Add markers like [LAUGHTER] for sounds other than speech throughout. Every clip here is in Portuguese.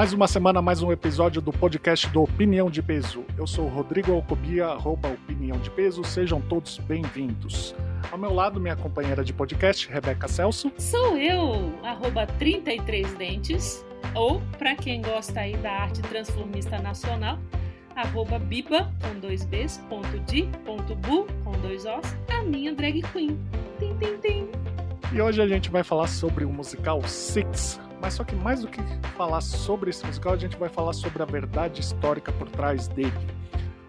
Mais uma semana, mais um episódio do podcast do Opinião de Peso. Eu sou Rodrigo Alcobia, arroba Opinião de Peso. Sejam todos bem-vindos. Ao meu lado, minha companheira de podcast, Rebeca Celso. Sou eu, arroba 33 Dentes, ou, para quem gosta aí da arte transformista nacional, arroba biba, com dois Bs, ponto di, ponto bu, com dois Os, a minha drag queen. Tim, tim, tim. E hoje a gente vai falar sobre o musical Six, mas só que mais do que falar sobre esse musical, a gente vai falar sobre a verdade histórica por trás dele.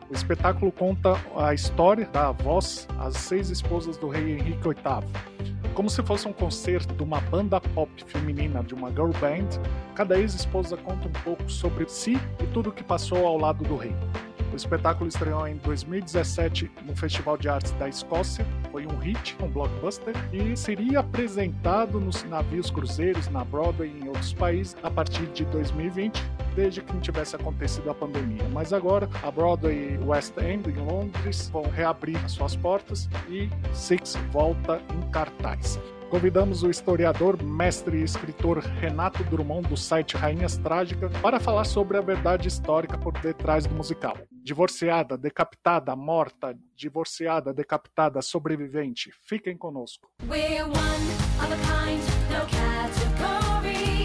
O espetáculo conta a história da voz, as seis esposas do rei Henrique VIII. Como se fosse um concerto de uma banda pop feminina, de uma girl band, cada ex-esposa conta um pouco sobre si e tudo o que passou ao lado do rei. O espetáculo estreou em 2017 no Festival de Artes da Escócia, foi um hit, um blockbuster, e seria apresentado nos navios cruzeiros, na Broadway e em outros países a partir de 2020, desde que não tivesse acontecido a pandemia. Mas agora a Broadway e West End em Londres vão reabrir suas portas e Six volta em cartaz. Convidamos o historiador, mestre e escritor Renato Drummond, do site Rainhas Trágicas, para falar sobre a verdade histórica por detrás do musical. Divorciada, decapitada, morta, divorciada, decapitada, sobrevivente. Fiquem conosco. We're one of a kind, no category.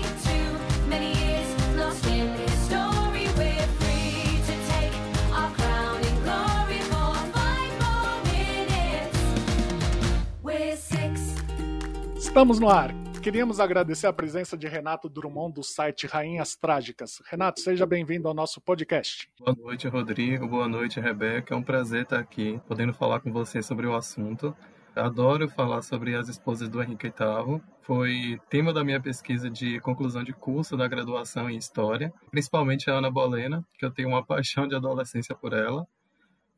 Estamos no ar. Queríamos agradecer a presença de Renato Drummond, do site Rainhas Trágicas. Renato, seja bem-vindo ao nosso podcast. Boa noite, Rodrigo. Boa noite, Rebeca. É um prazer estar aqui, podendo falar com você sobre o assunto. Adoro falar sobre as esposas do Henrique VIII. Foi tema da minha pesquisa de conclusão de curso da graduação em História, principalmente a Ana Bolena, que eu tenho uma paixão de adolescência por ela.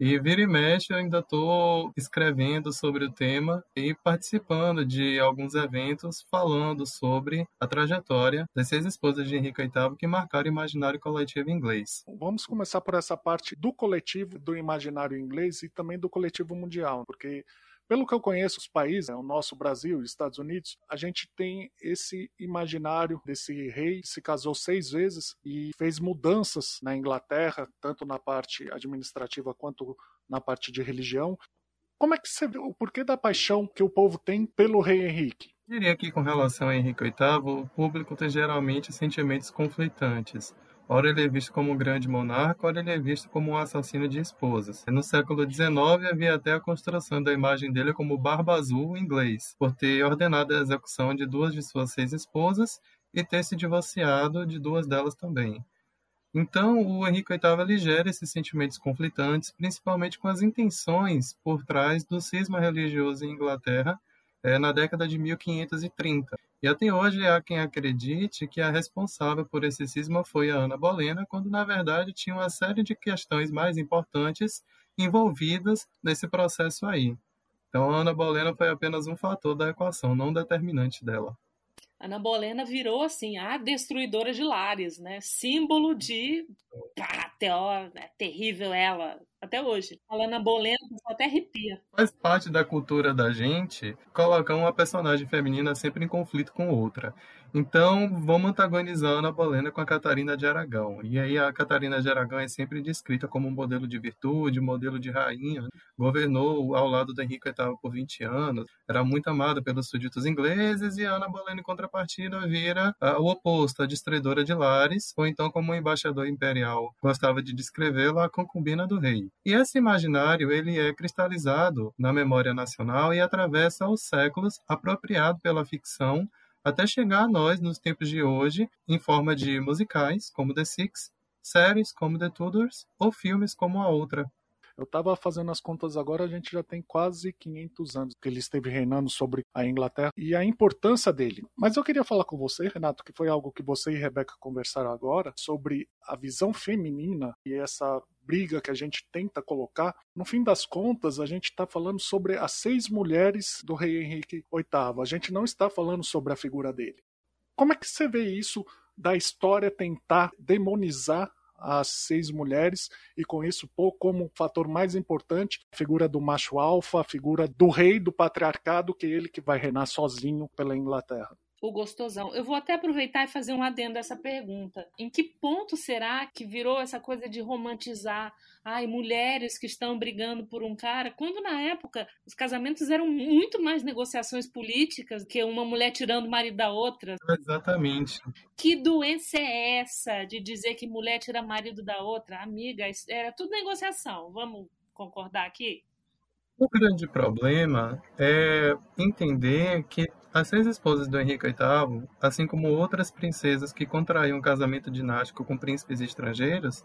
E vira e mexe, eu ainda estou escrevendo sobre o tema e participando de alguns eventos falando sobre a trajetória das seis esposas de Henrique VIII que marcaram o imaginário coletivo inglês. Vamos começar por essa parte do coletivo do imaginário inglês e também do coletivo mundial, porque pelo que eu conheço os países, né, o nosso Brasil e Estados Unidos, a gente tem esse imaginário desse rei que se casou seis vezes e fez mudanças na Inglaterra, tanto na parte administrativa quanto na parte de religião. Como é que você vê o porquê da paixão que o povo tem pelo rei Henrique? Diria que com relação a Henrique VIII, o público tem geralmente sentimentos conflitantes. Ora ele é visto como um grande monarca, ora ele é visto como um assassino de esposas. No século XIX havia até a construção da imagem dele como Barba Azul inglês, por ter ordenado a execução de duas de suas seis esposas e ter se divorciado de duas delas também. Então, o Henrique VIII ele gera esses sentimentos conflitantes, principalmente com as intenções por trás do cisma religioso em Inglaterra é, na década de 1530. E até hoje há quem acredite que a responsável por esse cisma foi a Ana Bolena, quando na verdade tinha uma série de questões mais importantes envolvidas nesse processo aí. Então a Ana Bolena foi apenas um fator da equação, não determinante dela. Ana Bolena virou, assim, a destruidora de lares, né? Símbolo de... Pá, teó, né? terrível ela, até hoje. Falando Ana Bolena, só até arrepia. Faz parte da cultura da gente colocar uma personagem feminina sempre em conflito com outra. Então, vamos antagonizar a Bolena com a Catarina de Aragão. E aí a Catarina de Aragão é sempre descrita como um modelo de virtude, modelo de rainha. Governou ao lado do Henrique VIII por 20 anos, era muito amada pelos súditos ingleses e a Ana Bolena, em contrapartida, vira ah, o oposto, a destruidora de lares, ou então, como o embaixador imperial gostava de descrevê-la, a concubina do rei. E esse imaginário ele é cristalizado na memória nacional e atravessa os séculos, apropriado pela ficção até chegar a nós nos tempos de hoje em forma de musicais, como The Six, séries como The Tudors ou filmes como A Outra. Eu estava fazendo as contas agora, a gente já tem quase 500 anos que ele esteve reinando sobre a Inglaterra e a importância dele. Mas eu queria falar com você, Renato, que foi algo que você e Rebeca conversaram agora, sobre a visão feminina e essa briga que a gente tenta colocar. No fim das contas, a gente está falando sobre as seis mulheres do rei Henrique VIII. A gente não está falando sobre a figura dele. Como é que você vê isso da história tentar demonizar as seis mulheres e com isso pôr como fator mais importante a figura do macho alfa, a figura do rei do patriarcado, que é ele que vai reinar sozinho pela Inglaterra. O gostosão. Eu vou até aproveitar e fazer um adendo a essa pergunta. Em que ponto será que virou essa coisa de romantizar ai, mulheres que estão brigando por um cara, quando na época os casamentos eram muito mais negociações políticas que uma mulher tirando o marido da outra? Exatamente. Que doença é essa de dizer que mulher tira marido da outra? Amiga, era tudo negociação. Vamos concordar aqui? O grande problema é entender que as seis esposas do Henrique VIII, assim como outras princesas que contraíam um casamento dinástico com príncipes estrangeiros,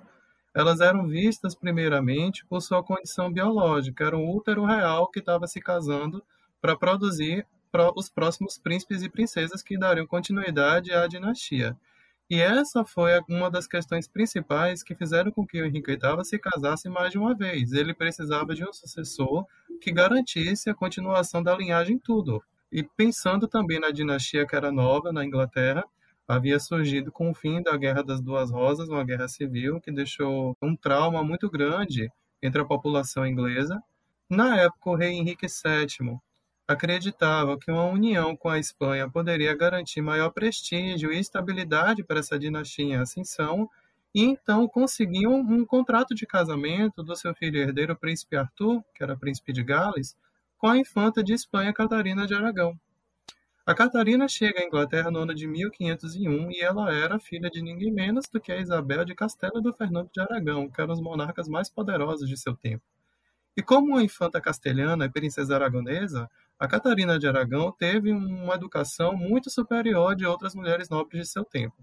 elas eram vistas primeiramente por sua condição biológica, era um útero real que estava se casando para produzir pro- os próximos príncipes e princesas que dariam continuidade à dinastia. E essa foi uma das questões principais que fizeram com que o Henrique VIII se casasse mais de uma vez. Ele precisava de um sucessor que garantisse a continuação da linhagem tudo. E pensando também na dinastia que era nova na Inglaterra, havia surgido com o fim da Guerra das Duas Rosas, uma guerra civil que deixou um trauma muito grande entre a população inglesa. Na época, o rei Henrique VII acreditava que uma união com a Espanha poderia garantir maior prestígio e estabilidade para essa dinastia em ascensão, e então conseguiam um contrato de casamento do seu filho herdeiro, príncipe Arthur, que era príncipe de Gales, com a infanta de Espanha, Catarina de Aragão. A Catarina chega à Inglaterra no ano de 1501 e ela era filha de ninguém menos do que a Isabel de Castela e do Fernando de Aragão, que eram os monarcas mais poderosos de seu tempo. E como uma infanta castelhana e princesa aragonesa, a Catarina de Aragão teve uma educação muito superior de outras mulheres nobres de seu tempo.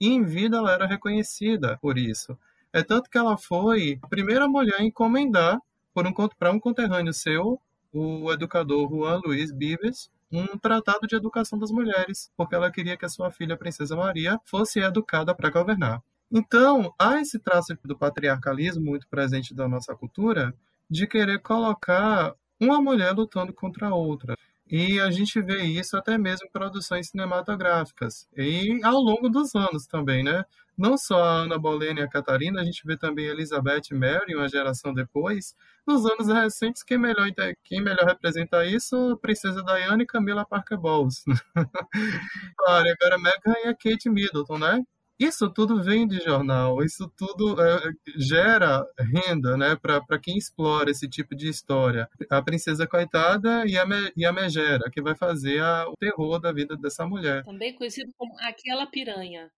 E em vida ela era reconhecida por isso. É tanto que ela foi a primeira mulher a encomendar por um, para um conterrâneo seu, o educador Juan Luiz Vives, um tratado de educação das mulheres, porque ela queria que a sua filha, a princesa Maria, fosse educada para governar. Então, há esse traço do patriarcalismo muito presente da nossa cultura, de querer colocar uma mulher lutando contra a outra. E a gente vê isso até mesmo em produções cinematográficas. E ao longo dos anos também, né? Não só a Ana Bolena e a Catarina, a gente vê também a Elizabeth Mary, uma geração depois. Nos anos recentes, quem melhor, quem melhor representa isso? Princesa Diana e Camila Parker Bowles. [LAUGHS] claro, agora Meghan e a Kate Middleton, né? Isso tudo vem de jornal, isso tudo é, gera renda né, para quem explora esse tipo de história. A princesa coitada e a, me, e a megera, que vai fazer a, o terror da vida dessa mulher. Também conhecido como aquela piranha.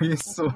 Isso.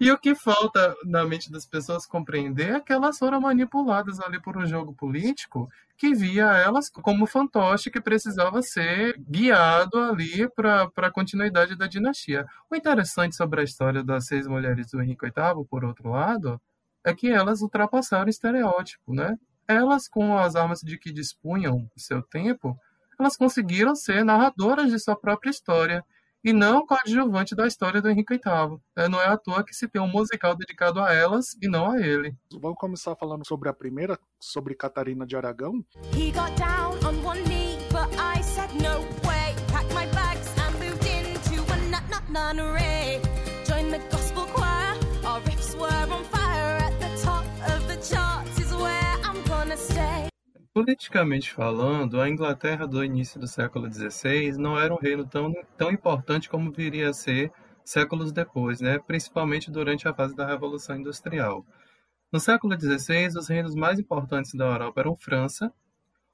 E o que falta na mente das pessoas compreender é que elas foram manipuladas ali por um jogo político que via elas como fantoche que precisava ser guiado ali para a continuidade da dinastia. O interessante sobre a história das seis mulheres do Henrique VIII, por outro lado, é que elas ultrapassaram o estereótipo, né? Elas, com as armas de que dispunham no seu tempo, elas conseguiram ser narradoras de sua própria história e não coadjuvante da história do Henrique VIII. É, não é à toa que se tem um musical dedicado a elas e não a ele. Vamos começar falando sobre a primeira, sobre Catarina de Aragão. He got down on one knee, but I said no way. Packed my bags and moved into a nut nut nunnery. Politicamente falando, a Inglaterra do início do século XVI não era um reino tão, tão importante como viria a ser séculos depois, né? principalmente durante a fase da Revolução Industrial. No século XVI, os reinos mais importantes da Europa eram França,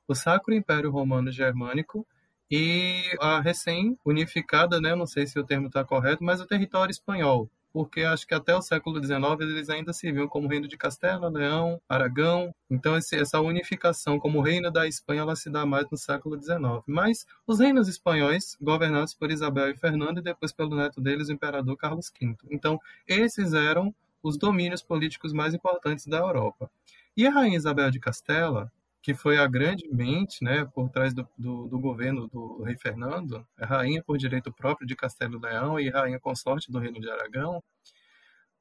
o Sacro Império Romano Germânico e a recém-unificada, né? não sei se o termo está correto, mas o território espanhol, porque acho que até o século XIX eles ainda se viam como reino de Castela, Leão, Aragão. Então esse, essa unificação como reino da Espanha ela se dá mais no século XIX. Mas os reinos espanhóis, governados por Isabel e Fernando e depois pelo neto deles, o imperador Carlos V. Então esses eram os domínios políticos mais importantes da Europa. E a rainha Isabel de Castela, que foi a grande mente né, por trás do, do, do, governo do rei Fernando, é rainha por direito próprio de Castelo Leão e rainha consorte do reino de Aragão,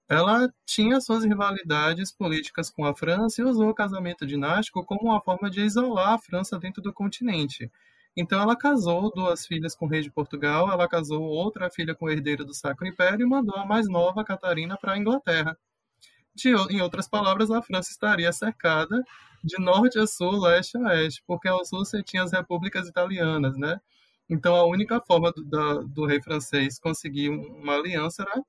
ela tinha suas rivalidades políticas com a França e usou o casamento dinástico como uma forma de isolar a França dentro do continente. Então ela casou duas filhas com o rei de Portugal, ela casou outra filha com o herdeiro do Sacro Império e mandou a mais nova, Catarina, para a Inglaterra. De, em outras palavras, a França estaria cercada de norte a sul, leste a oeste, porque ao sul você tinha as repúblicas italianas, né? Então a única forma do, do rei francês conseguir um- uma aliança era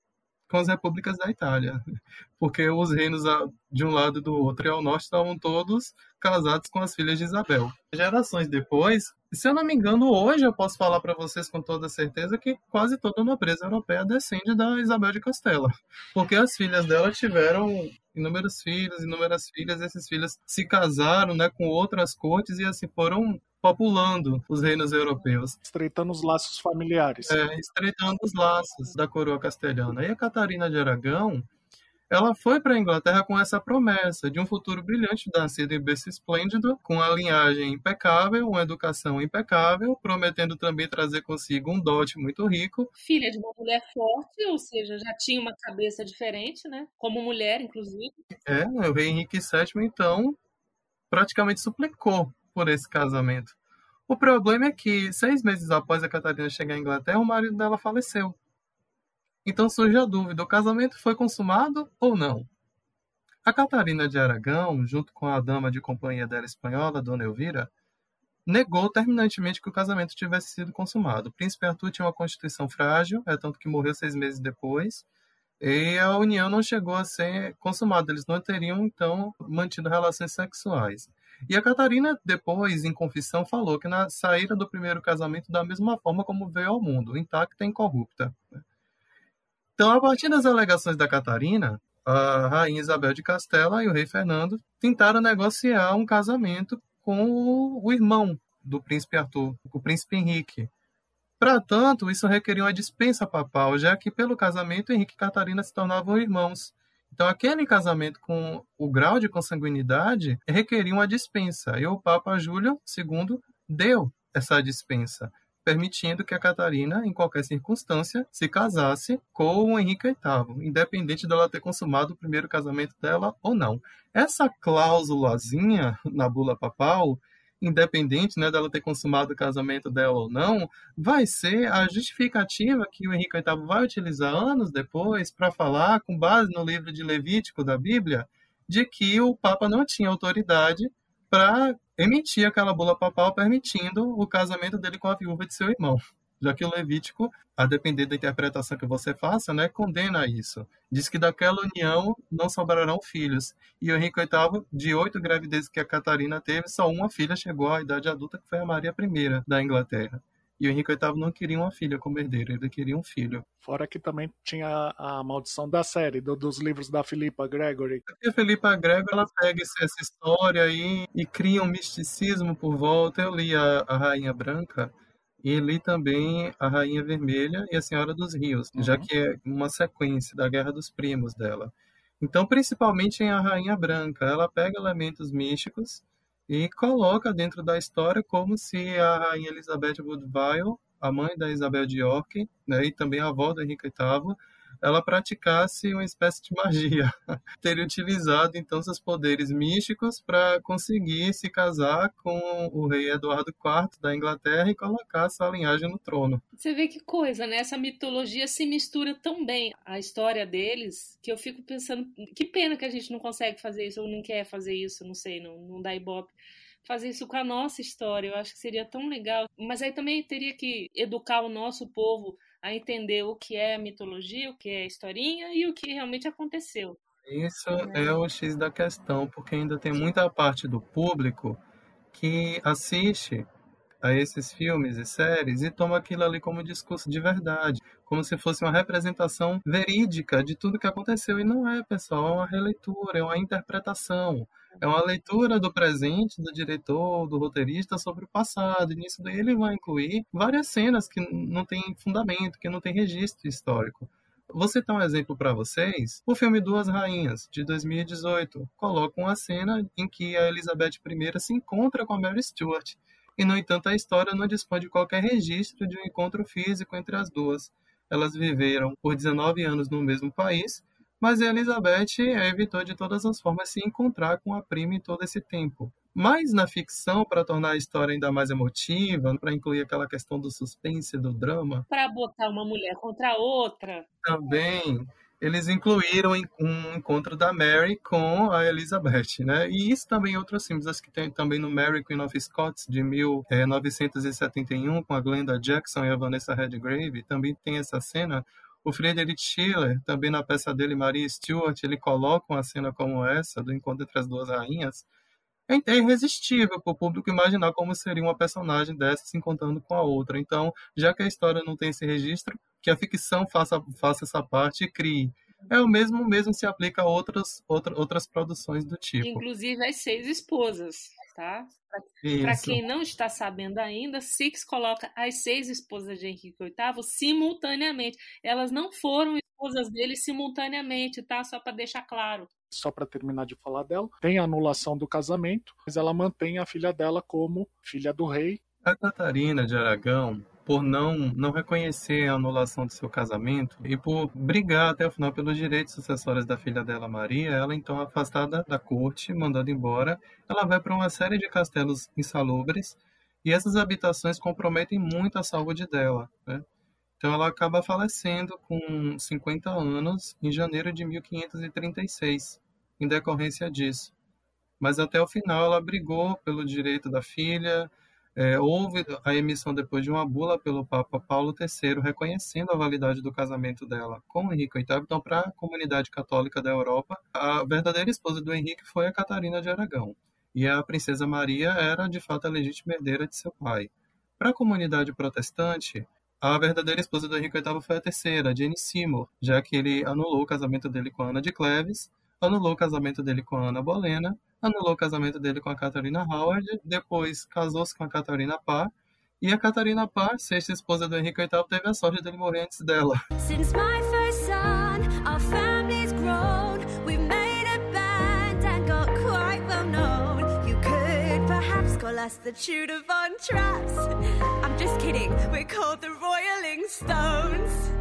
com as repúblicas da Itália, [LAUGHS] porque os reinos a- de um lado e do outro e ao norte estavam todos casados com as filhas de Isabel. Gerações depois, se eu não me engano, hoje eu posso falar para vocês com toda certeza que quase toda a nobreza europeia descende da Isabel de Castela, porque as filhas dela tiveram inúmeros filhos, inúmeras filhas, esses filhos se casaram, né, com outras cortes e assim foram populando os reinos europeus. Estreitando os laços familiares. É, estreitando os laços da coroa castelhana. E a Catarina de Aragão, ela foi para a Inglaterra com essa promessa de um futuro brilhante, nascido em berço esplêndido, com a linhagem impecável, uma educação impecável, prometendo também trazer consigo um dote muito rico. Filha de uma mulher forte, ou seja, já tinha uma cabeça diferente, né? Como mulher, inclusive. É, o rei Henrique VII, então, praticamente suplicou por esse casamento. O problema é que, seis meses após a Catarina chegar à Inglaterra, o marido dela faleceu. Então surge a dúvida: o casamento foi consumado ou não? A Catarina de Aragão, junto com a dama de companhia dela espanhola, Dona Elvira, negou terminantemente que o casamento tivesse sido consumado. O príncipe Arthur tinha uma constituição frágil, é tanto que morreu seis meses depois, e a união não chegou a ser consumada. Eles não teriam, então, mantido relações sexuais. E a Catarina, depois, em confissão, falou que na saíra do primeiro casamento da mesma forma como veio ao mundo, intacta e incorrupta. Então, a partir das alegações da Catarina, a rainha Isabel de Castela e o rei Fernando tentaram negociar um casamento com o, o irmão do príncipe Arthur, o príncipe Henrique. Para tanto, isso requeria uma dispensa papal, já que pelo casamento Henrique e Catarina se tornavam irmãos. Então, aquele casamento com o grau de consanguinidade requeria uma dispensa, e o Papa Júlio II deu essa dispensa, permitindo que a Catarina, em qualquer circunstância, se casasse com o Henrique VIII, independente dela ter consumado o primeiro casamento dela ou não. Essa cláusulazinha na bula papal independente né, dela ter consumado o casamento dela ou não, vai ser a justificativa que o Henrique VIII vai utilizar anos depois para falar, com base no livro de Levítico da Bíblia, de que o Papa não tinha autoridade para emitir aquela bula papal permitindo o casamento dele com a viúva de seu irmão. Já que o Levítico, a depender da interpretação que você faça, né, condena isso. Diz que daquela união não sobrarão filhos. E o Henrique VIII, de oito gravidezes que a Catarina teve, só uma filha chegou à idade adulta, que foi a Maria I da Inglaterra. E o Henrique VIII não queria uma filha como herdeiro, ele queria um filho. Fora que também tinha a, maldição da série, do- dos livros da Philippa Gregory. E a Felipa Grego, ela pega essa história aí e cria um misticismo por volta. Eu li a, a Rainha Branca e li também a Rainha Vermelha e a Senhora dos Rios, já Uhum. que é uma sequência da Guerra dos Primos dela. Então, principalmente em A Rainha Branca, ela pega elementos místicos e coloca dentro da história como se a Rainha Elizabeth Woodville, a mãe da Isabel de York, né, e também a avó do Henrique VIII, ela praticasse uma espécie de magia. [LAUGHS] Teria utilizado então seus poderes místicos para conseguir se casar com o rei Eduardo IV da Inglaterra e colocar sua linhagem no trono. Você vê que coisa, né? Essa mitologia se mistura tão bem à história deles que eu fico pensando, que pena que a gente não consegue fazer isso, ou não quer fazer isso, não sei, não, não dá ibope. Fazer isso com a nossa história, eu acho que seria tão legal. Mas aí também teria que educar o nosso povo a entender o que é mitologia, o que é historinha e o que realmente aconteceu. Isso é o X da questão, porque ainda tem muita parte do público que assiste a esses filmes e séries e toma aquilo ali como discurso de verdade, como se fosse uma representação verídica de tudo que aconteceu. E não é, pessoal, é uma releitura, é uma interpretação. É uma leitura do presente do diretor, do roteirista sobre o passado. E nisso daí ele vai incluir várias cenas que não tem fundamento, que não tem registro histórico. Vou citar um exemplo para vocês. O filme Duas Rainhas, de 2018, coloca uma cena em que a Elizabeth I se encontra com a Mary Stuart. E, no entanto, a história não dispõe de qualquer registro de um encontro físico entre as duas. Elas viveram por 19 anos no mesmo país, mas a Elizabeth evitou de todas as formas se encontrar com a prima em todo esse tempo. Mas na ficção, para tornar a história ainda mais emotiva, para incluir aquela questão do suspense, do drama, Para botar uma mulher contra a outra, também eles incluíram um encontro da Mary com a Elizabeth, né? E isso também em outros filmes, acho que tem também no Mary Queen of Scots de 1971 com a Glenda Jackson e a Vanessa Redgrave, também tem essa cena. O Friedrich Schiller, também na peça dele Maria Stuart, ele coloca uma cena como essa do encontro entre as duas rainhas. É irresistível para o público imaginar como seria uma personagem dessa se encontrando com a outra. Então, já que a história não tem esse registro, que a ficção faça, faça essa parte e crie. É o mesmo mesmo se aplica a outras, outra, outras produções do tipo. Inclusive as seis esposas, tá? Para quem não está sabendo ainda, Six coloca as seis esposas de Henrique VIII simultaneamente. Elas não foram esposas dele simultaneamente, tá? Só para deixar claro. Só para terminar de falar dela, tem a anulação do casamento, mas ela mantém a filha dela como filha do rei. A Catarina de Aragão por não, não reconhecer a anulação do seu casamento e por brigar até o final pelos direitos sucessórios da filha dela, Maria, ela então afastada da corte, mandada embora, ela vai para uma série de castelos insalubres e essas habitações comprometem muito a saúde dela. Né? Então ela acaba falecendo com 50 anos em janeiro de 1536, em decorrência disso. Mas até o final ela brigou pelo direito da filha, é, houve a emissão depois de uma bula pelo Papa Paulo III reconhecendo a validade do casamento dela com Henrique VIII. Então, para a comunidade católica da Europa, a verdadeira esposa do Henrique foi a Catarina de Aragão. E a princesa Maria era, de fato, a legítima herdeira de seu pai. Para a comunidade protestante, a verdadeira esposa do Henrique VIII foi a terceira, Jane Seymour, já que ele anulou o casamento dele com Ana de Cleves, anulou o casamento dele com Ana Bolena anulou o casamento dele com a Catarina Howard, depois casou-se com a Catarina Parr, e a Catarina Parr, sexta esposa do Henrique VIII, teve a sorte dele morrer antes dela. Since my a us the Tudor Von Traps. I'm just kidding, we're called the Royaling Stones.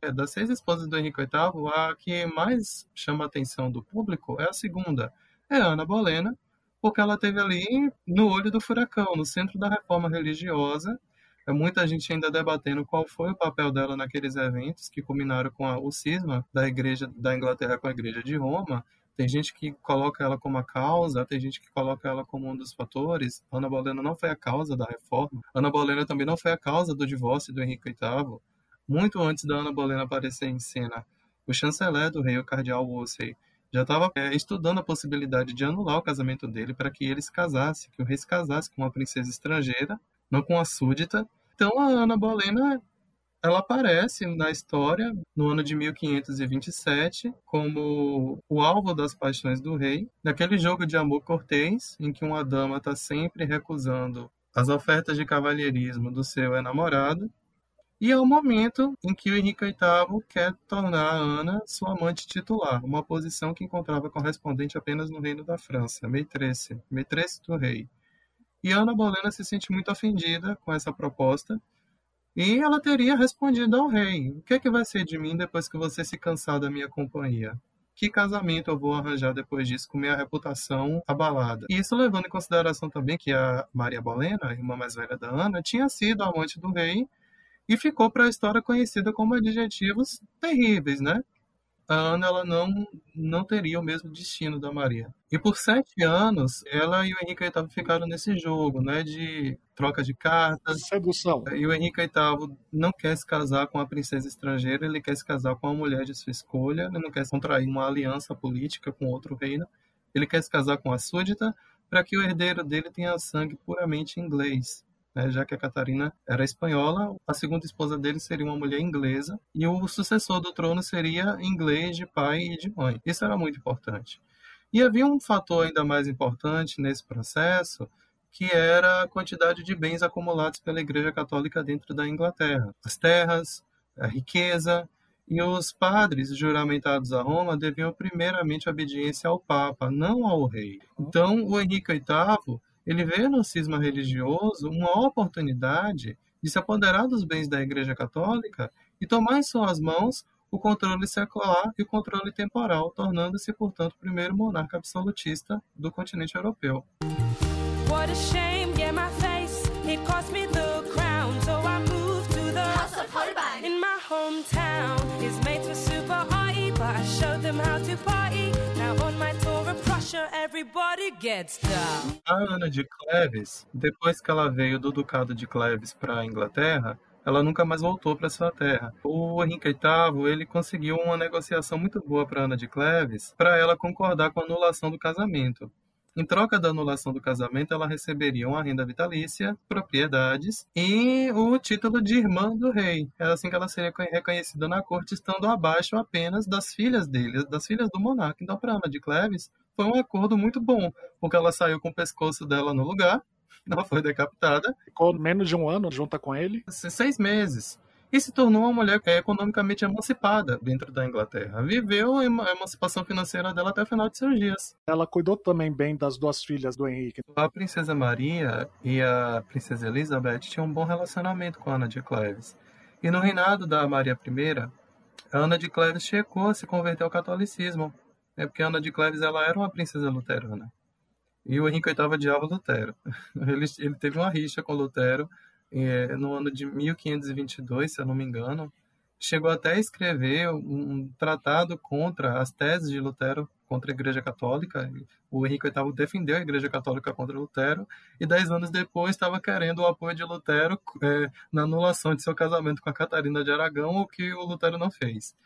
É, das seis esposas do Henrique VIII, a que mais chama a atenção do público é a segunda, é Ana Bolena, porque ela teve ali no olho do furacão, no centro da reforma religiosa, é muita gente ainda debatendo qual foi o papel dela naqueles eventos que culminaram com a, o cisma da igreja da Inglaterra com a igreja de Roma. Tem gente que coloca ela como a causa, tem gente que coloca ela como um dos fatores. Ana Bolena não foi a causa da reforma. Ana Bolena também não foi a causa do divórcio do Henrique VIII. Muito antes da Ana Bolena aparecer em cena, o chanceler do rei, o cardeal Wolsey, já estava é, estudando a possibilidade de anular o casamento dele para que ele se casasse, que o rei se casasse com uma princesa estrangeira, não com a súdita. Então a Ana Bolena ela aparece na história no ano de 1527 como o alvo das paixões do rei, naquele jogo de amor cortês em que uma dama está sempre recusando as ofertas de cavalheirismo do seu enamorado. E é o momento em que o Henrique VIII quer tornar a Ana sua amante titular, uma posição que encontrava correspondente apenas no reino da França, maîtresse, maîtresse do rei. E Ana Bolena se sente muito ofendida com essa proposta e ela teria respondido ao rei: O que é que vai ser de mim depois que você se cansar da minha companhia? Que casamento eu vou arranjar depois disso com minha reputação abalada? E isso levando em consideração também que a Maria Bolena, a irmã mais velha da Ana, tinha sido amante do rei e ficou para a história conhecida como adjetivos terríveis, né? A Ana ela não, não teria o mesmo destino da Maria. E por sete anos, ela e o Henrique VIII ficaram nesse jogo, né, de troca de cartas. Sedução. E o Henrique VIII não quer se casar com a princesa estrangeira, ele quer se casar com uma mulher de sua escolha, ele não quer contrair uma aliança política com outro reino, ele quer se casar com a súdita para que o herdeiro dele tenha sangue puramente inglês né, já que a Catarina era espanhola, a segunda esposa dele seria uma mulher inglesa e o sucessor do trono seria inglês de pai e de mãe. Isso era muito importante. E havia um fator ainda mais importante nesse processo, que era a quantidade de bens acumulados pela Igreja Católica dentro da Inglaterra. As terras, a riqueza, e os padres juramentados a Roma deviam primeiramente obediência ao Papa, não ao rei. Então, o Henrique VIII ele vê no cisma religioso uma oportunidade de se apoderar dos bens da Igreja Católica e tomar em suas mãos o controle secular e o controle temporal, tornando-se, portanto, o primeiro monarca absolutista do continente europeu. Hometown. His mates were super arty, but I showed them how to party. Now on my A Ana de Cleves, depois que ela veio do Ducado de Cleves para a Inglaterra, ela nunca mais voltou para sua terra. O Henrique VIII ele conseguiu uma negociação muito boa para Ana de Cleves, para ela concordar com a anulação do casamento. Em troca da anulação do casamento, ela receberia uma renda vitalícia, propriedades e o título de irmã do rei. Era assim que ela seria reconhecida na corte, estando abaixo apenas das filhas dele, das filhas do monarca. Então, para Ana de Cleves, foi um acordo muito bom, porque ela saiu com o pescoço dela no lugar, [LAUGHS] não foi decapitada, Ficou menos de um ano junta com ele. seis meses. E se tornou uma mulher é, economicamente emancipada dentro da Inglaterra. Viveu a ema- a emancipação financeira dela até o final de seus dias. Ela cuidou também bem das duas filhas do Henrique. A princesa Maria e a princesa Elizabeth tinham um bom relacionamento com a Ana de Cleves. E no reinado da Maria I, Ana de Cleves chegou a se converter ao catolicismo. É porque Ana de Cleves ela era uma princesa luterana. E o Henrique VIII odiava Lutero. [LAUGHS] Ele, ele teve uma rixa com Lutero eh, no ano de 1522, se eu não me engano. Chegou até a escrever um, tratado contra as teses de Lutero contra a Igreja Católica. O Henrique VIII defendeu a Igreja Católica contra Lutero e dez anos depois estava querendo o apoio de Lutero eh, na anulação de seu casamento com a Catarina de Aragão, o que o Lutero não fez.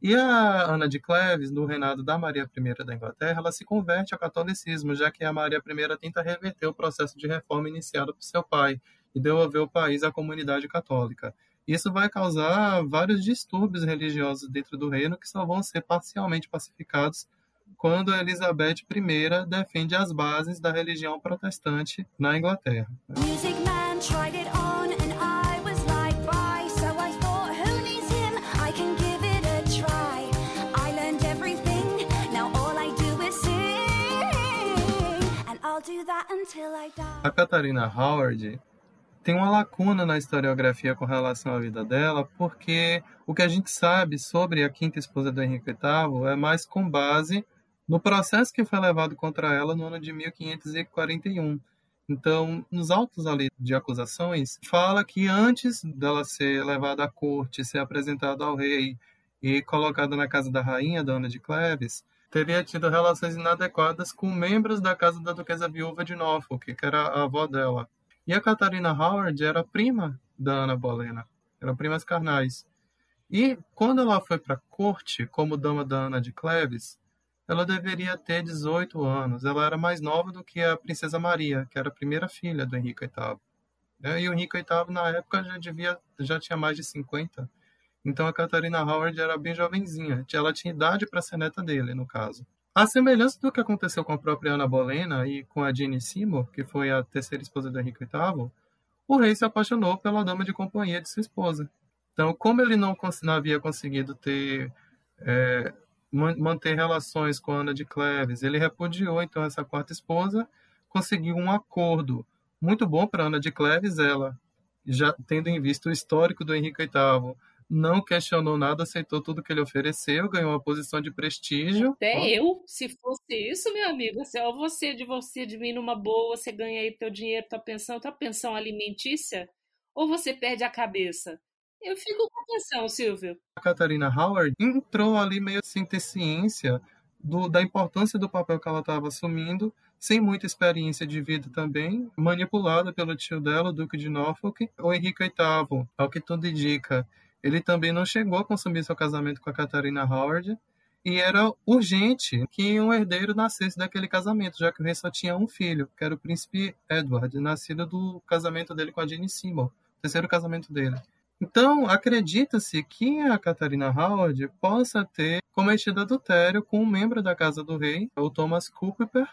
E a Ana de Cleves, no reinado da Maria I da Inglaterra, ela se converte ao catolicismo, já que a Maria I tenta reverter o processo de reforma iniciado por seu pai e devolver o país à comunidade católica. Isso vai causar vários distúrbios religiosos dentro do reino que só vão ser parcialmente pacificados quando Elizabeth I defende as bases da religião protestante na Inglaterra. Music man tried it on A Catarina Howard tem uma lacuna na historiografia com relação à vida dela, porque o que a gente sabe sobre a quinta esposa do Henrique VIII é mais com base no processo que foi levado contra ela no ano de 1541. Então, nos autos ali de acusações, fala que antes dela ser levada à corte, ser apresentada ao rei e colocada na casa da rainha, Dona de Cleves, teria tido relações inadequadas com membros da casa da duquesa viúva de Norfolk, que era a avó dela. E a Catarina Howard era prima da Ana Bolena, eram primas carnais. E quando ela foi para a corte como dama da Ana de Cleves, ela deveria ter 18 anos. Ela era mais nova do que a princesa Maria, que era a primeira filha do Henrique VIII. né? E o Henrique VIII na época já devia, já tinha mais de 50. Então a Catarina Howard era bem jovenzinha. Ela tinha idade para ser neta dele, no caso. A semelhança do que aconteceu com a própria Ana Bolena e com a Jeanne Seymour, que foi a terceira esposa do Henrique VIII, o rei se apaixonou pela dama de companhia de sua esposa. Então, como ele não, não havia conseguido ter é, man- manter relações com Ana de Cleves, ele repudiou então essa quarta esposa, conseguiu um acordo muito bom para Ana de Cleves, ela já tendo em vista o histórico do Henrique VIII, não questionou nada, aceitou tudo que ele ofereceu, ganhou uma posição de prestígio. Até eu, se fosse isso, meu amigo, se ó, você de você de mim numa boa, você ganha aí teu dinheiro, tua pensão, tua pensão alimentícia, ou você perde a cabeça? Eu fico com a pensão, Silvio. a Catarina Howard entrou ali meio sem ter ciência do, da importância do papel que ela estava assumindo, sem muita experiência de vida também, manipulada pelo tio dela, o Duque de Norfolk. O Henrique VIII, ao que tudo indica, ele também não chegou a consumir seu casamento com a Catarina Howard, e era urgente que um herdeiro nascesse daquele casamento, já que o rei só tinha um filho, que era o príncipe Edward, nascido do casamento dele com a Jane Seymour, terceiro casamento dele. Então, acredita-se que a Catarina Howard possa ter cometido adultério com um membro da casa do rei, o Thomas Culpeper,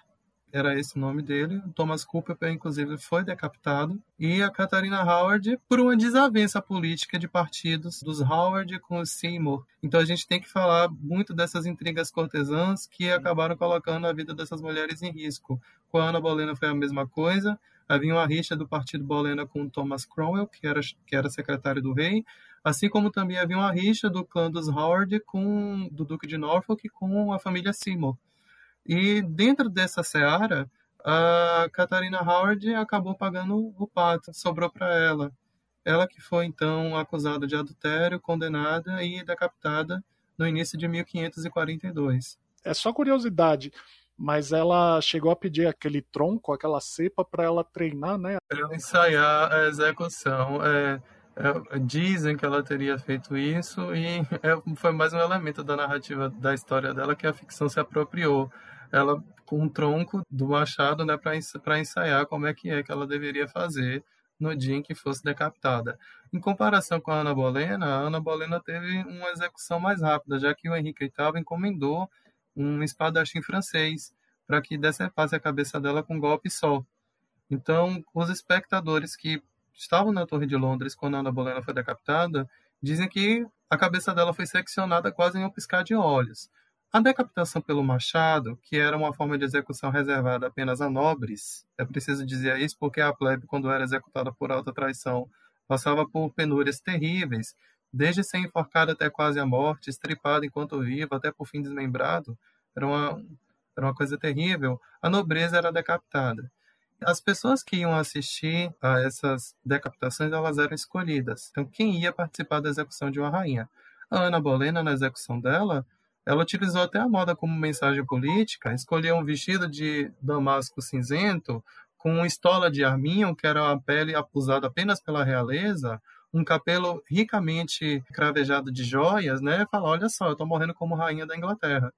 era esse o nome dele. O Thomas Culpeper, inclusive, foi decapitado. E a Catarina Howard, por uma desavença política de partidos dos Howard com os Seymour. Então a gente tem que falar muito dessas intrigas cortesãs que acabaram colocando a vida dessas mulheres em risco. Com a Ana Bolena foi a mesma coisa. Havia uma rixa do partido Bolena com Thomas Cromwell, que era, que era secretário do rei, assim como também havia uma rixa do clã dos Howard com do Duque de Norfolk com a família Seymour. E dentro dessa seara, a Catarina Howard acabou pagando o pato, sobrou para ela. Ela que foi então acusada de adultério, condenada e decapitada no início de 1542. É só curiosidade, mas ela chegou a pedir aquele tronco, aquela cepa para ela treinar, né? Para ensaiar a execução. É, é, dizem que ela teria feito isso e [LAUGHS] é, foi mais um elemento da narrativa da história dela que a ficção se apropriou. Ela com um tronco do machado, né, para ensaiar como é que é que ela deveria fazer no dia em que fosse decapitada. Em comparação com a Ana Bolena, a Ana Bolena teve uma execução mais rápida, já que o Henrique VIII encomendou um espadachim francês para que decepasse a cabeça dela com um golpe só. Então, os espectadores que estavam na Torre de Londres quando a Ana Bolena foi decapitada dizem que a cabeça dela foi seccionada quase em um piscar de olhos. A decapitação pelo machado, que era uma forma de execução reservada apenas a nobres, é preciso dizer isso porque a plebe, quando era executada por alta traição, passava por penúrias terríveis, desde ser enforcada até quase a morte, estripada enquanto viva, até por fim desmembrado, era uma, era uma coisa terrível. A nobreza era decapitada. As pessoas que iam assistir a essas decapitações, elas eram escolhidas. Então, quem ia participar da execução de uma rainha? A Ana Bolena, na execução dela, ela utilizou até a moda como mensagem política, escolheu um vestido de damasco cinzento com uma estola de arminho, que era uma pele usada apenas pela realeza, um cabelo ricamente cravejado de joias, né? Fala, olha só, eu estou morrendo como rainha da Inglaterra.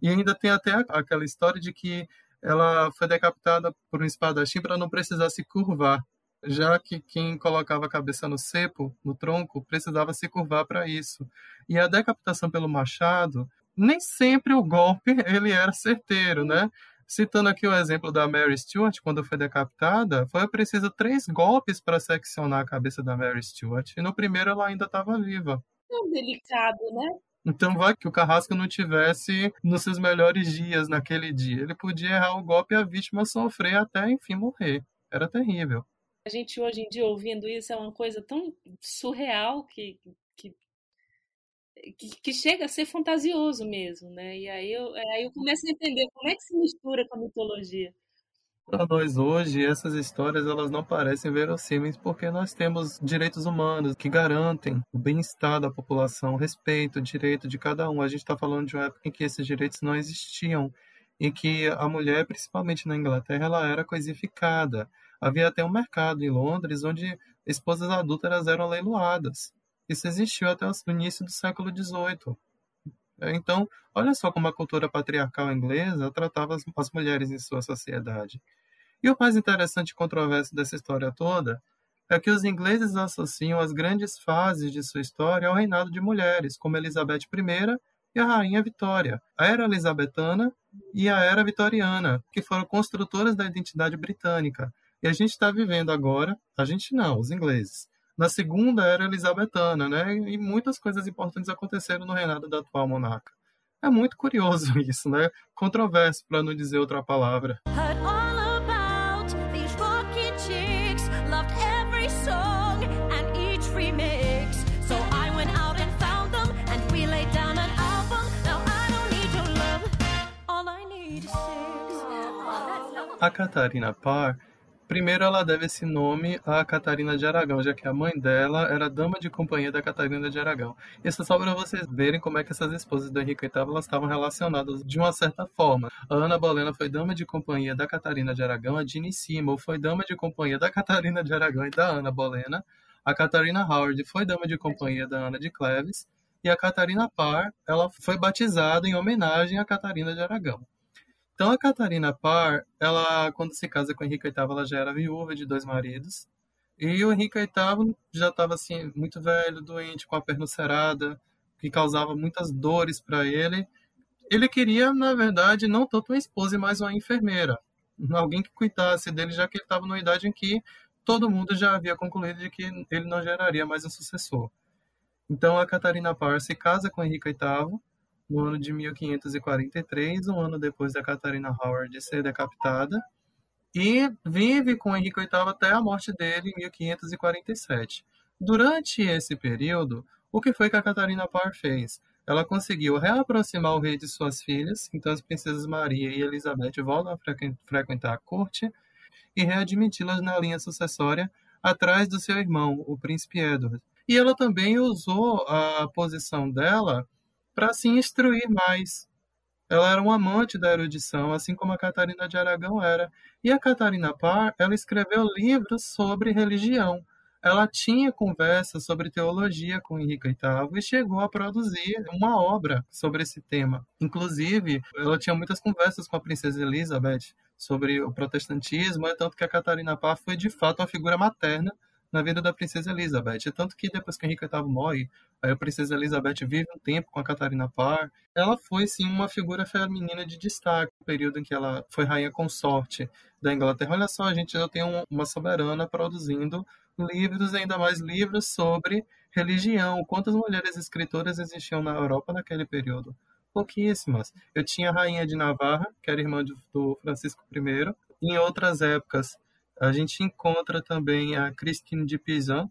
E ainda tem até aquela história de que ela foi decapitada por um espadachim para não precisar se curvar, já que quem colocava a cabeça no cepo, no tronco, precisava se curvar para isso. E a decapitação pelo machado, nem sempre o golpe ele era certeiro, né? Citando aqui o exemplo da Mary Stuart, quando foi decapitada, foi preciso três golpes para seccionar a cabeça da Mary Stuart. E no primeiro ela ainda estava viva. Tão delicado, né? Então vai que o Carrasco não tivesse nos seus melhores dias naquele dia. Ele podia errar o golpe e a vítima sofrer até, enfim, morrer. Era terrível. A gente hoje em dia ouvindo isso é uma coisa tão surreal que, que, que, chega a ser fantasioso mesmo, né? E aí eu, aí eu começo a entender como é que se mistura com a mitologia. Para nós hoje, essas histórias elas não parecem verossímeis porque nós temos direitos humanos que garantem o bem-estar da população, o respeito, o direito de cada um. A gente está falando de uma época em que esses direitos não existiam e que a mulher, principalmente na Inglaterra, ela era coisificada. Havia até um mercado em Londres onde esposas adúlteras eram leiloadas. Isso existiu até o início do século XVIII. Então, olha só como a cultura patriarcal inglesa tratava as, as mulheres em sua sociedade. E o mais interessante e controverso dessa história toda é que os ingleses associam as grandes fases de sua história ao reinado de mulheres, como Elizabeth I e a Rainha Vitória, a Era Elizabetana e a Era Vitoriana, que foram construtoras da identidade britânica. E a gente está vivendo agora, a gente não, os ingleses, na segunda era elizabetana, né? E muitas coisas importantes aconteceram no reinado da atual monarca. É muito curioso [LAUGHS] isso, né? Controverso, para não dizer outra palavra. A Catarina Parr, primeiro ela deve esse nome a Catarina de Aragão, já que a mãe dela era dama de companhia da Catarina de Aragão. Isso é só para vocês verem como é que essas esposas do Henrique VIII elas estavam relacionadas de uma certa forma. A Ana Bolena foi dama de companhia da Catarina de Aragão, a Jeanne Seymour foi dama de companhia da Catarina de Aragão e da Ana Bolena, a Catarina Howard foi dama de companhia da Ana de Cleves, e a Catarina Parr, ela foi batizada em homenagem a Catarina de Aragão. Então a Catarina Parr, ela quando se casa com Henrique VIII, ela já era viúva de dois maridos. E o Henrique VIII já estava assim muito velho, doente, com a perna cerrada, que causava muitas dores para ele. Ele queria, na verdade, não tanto uma esposa, mas uma enfermeira, alguém que cuidasse dele, já que ele estava numa idade em que todo mundo já havia concluído de que ele não geraria mais um sucessor. Então a Catarina Parr se casa com Henrique VIII no ano de 1543, um ano depois da Catarina Howard ser decapitada. e vive com Henrique VIII até a morte dele em 1547. Durante esse período, o que foi que a Catarina Parr fez? Ela conseguiu reaproximar o rei de suas filhas, então as princesas Maria e Elizabeth voltam a frequen- frequentar a corte e readmiti-las na linha sucessória atrás do seu irmão, o príncipe Edward. E ela também usou a posição dela para se instruir mais. Ela era um amante da erudição, assim como a Catarina de Aragão era. E a Catarina Parr, ela escreveu livros sobre religião. Ela tinha conversas sobre teologia com Henrique VIII e chegou a produzir uma obra sobre esse tema. Inclusive, ela tinha muitas conversas com a princesa Elizabeth sobre o protestantismo, tanto que a Catarina Parr foi de fato uma figura materna na vida da princesa Elizabeth. É tanto que depois que Henrique VIII morre, a princesa Elizabeth vive um tempo com a Catarina Parr. Ela foi sim uma figura feminina de destaque no período em que ela foi rainha consorte da Inglaterra. Olha só, a gente já tem um- uma soberana produzindo livros, ainda mais livros sobre religião. Quantas mulheres escritoras existiam na Europa naquele período? Pouquíssimas. Eu tinha a rainha de Navarra, que era irmã do Francisco I. Em outras épocas, a gente encontra também a Christine de Pizan,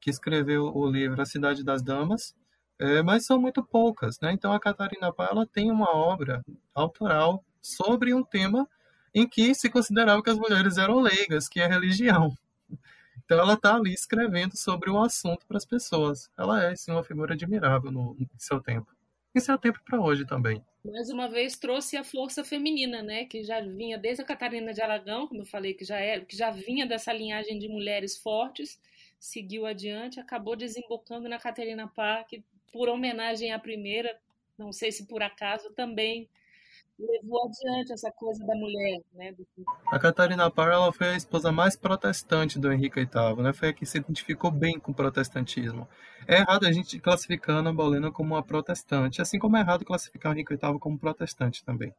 que escreveu o livro A Cidade das Damas, é, mas são muito poucas, né? Então a Catarina ela tem uma obra autoral sobre um tema em que se considerava que as mulheres eram leigas, que é a religião. Então ela está ali escrevendo sobre o assunto para as pessoas. Ela é sim uma figura admirável no, em seu tempo. Em seu tempo para hoje também. Mais uma vez trouxe a força feminina, né? Que já vinha desde a Catarina de Aragão, como eu falei, que já era, que já vinha dessa linhagem de mulheres fortes, seguiu adiante, acabou desembocando na Catarina Parr, que por homenagem à primeira, não sei se por acaso, também levou adiante essa coisa da mulher, né? A Catarina Parr ela foi a esposa mais protestante do Henrique VIII, né? Foi a que se identificou bem com o protestantismo. É errado a gente classificar a Bolena como uma protestante, assim como é errado classificar o Henrique VIII como protestante também.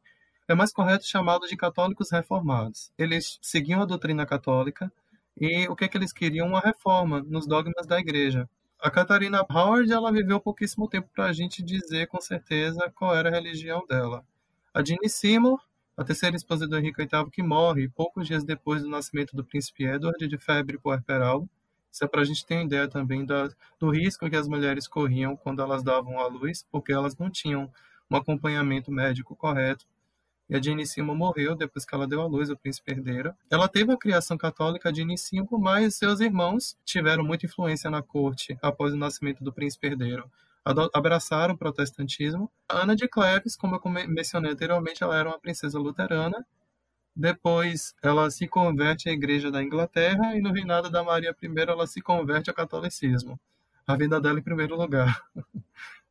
É mais correto chamá-los de católicos reformados. Eles seguiam a doutrina católica e o que é que eles queriam? Uma reforma nos dogmas da igreja. A Catarina Howard ela viveu pouquíssimo tempo para a gente dizer com certeza qual era a religião dela. A Jeanne Seymour a terceira esposa do Henrique VIII, que morre poucos dias depois do nascimento do príncipe Edward de febre puerperal. Isso é para a gente ter uma ideia também da, do risco que as mulheres corriam quando elas davam à luz, porque elas não tinham um acompanhamento médico correto. E a Jane Seymour morreu depois que ela deu à luz o príncipe herdeiro. Ela teve a criação católica de Seymour, mas seus irmãos tiveram muita influência na corte após o nascimento do príncipe herdeiro abraçaram o protestantismo. Ana de Cleves, como eu mencionei anteriormente, ela era uma princesa luterana. Depois, ela se converte à Igreja da Inglaterra e no reinado da Maria I, ela se converte ao catolicismo. A vida dela em primeiro lugar.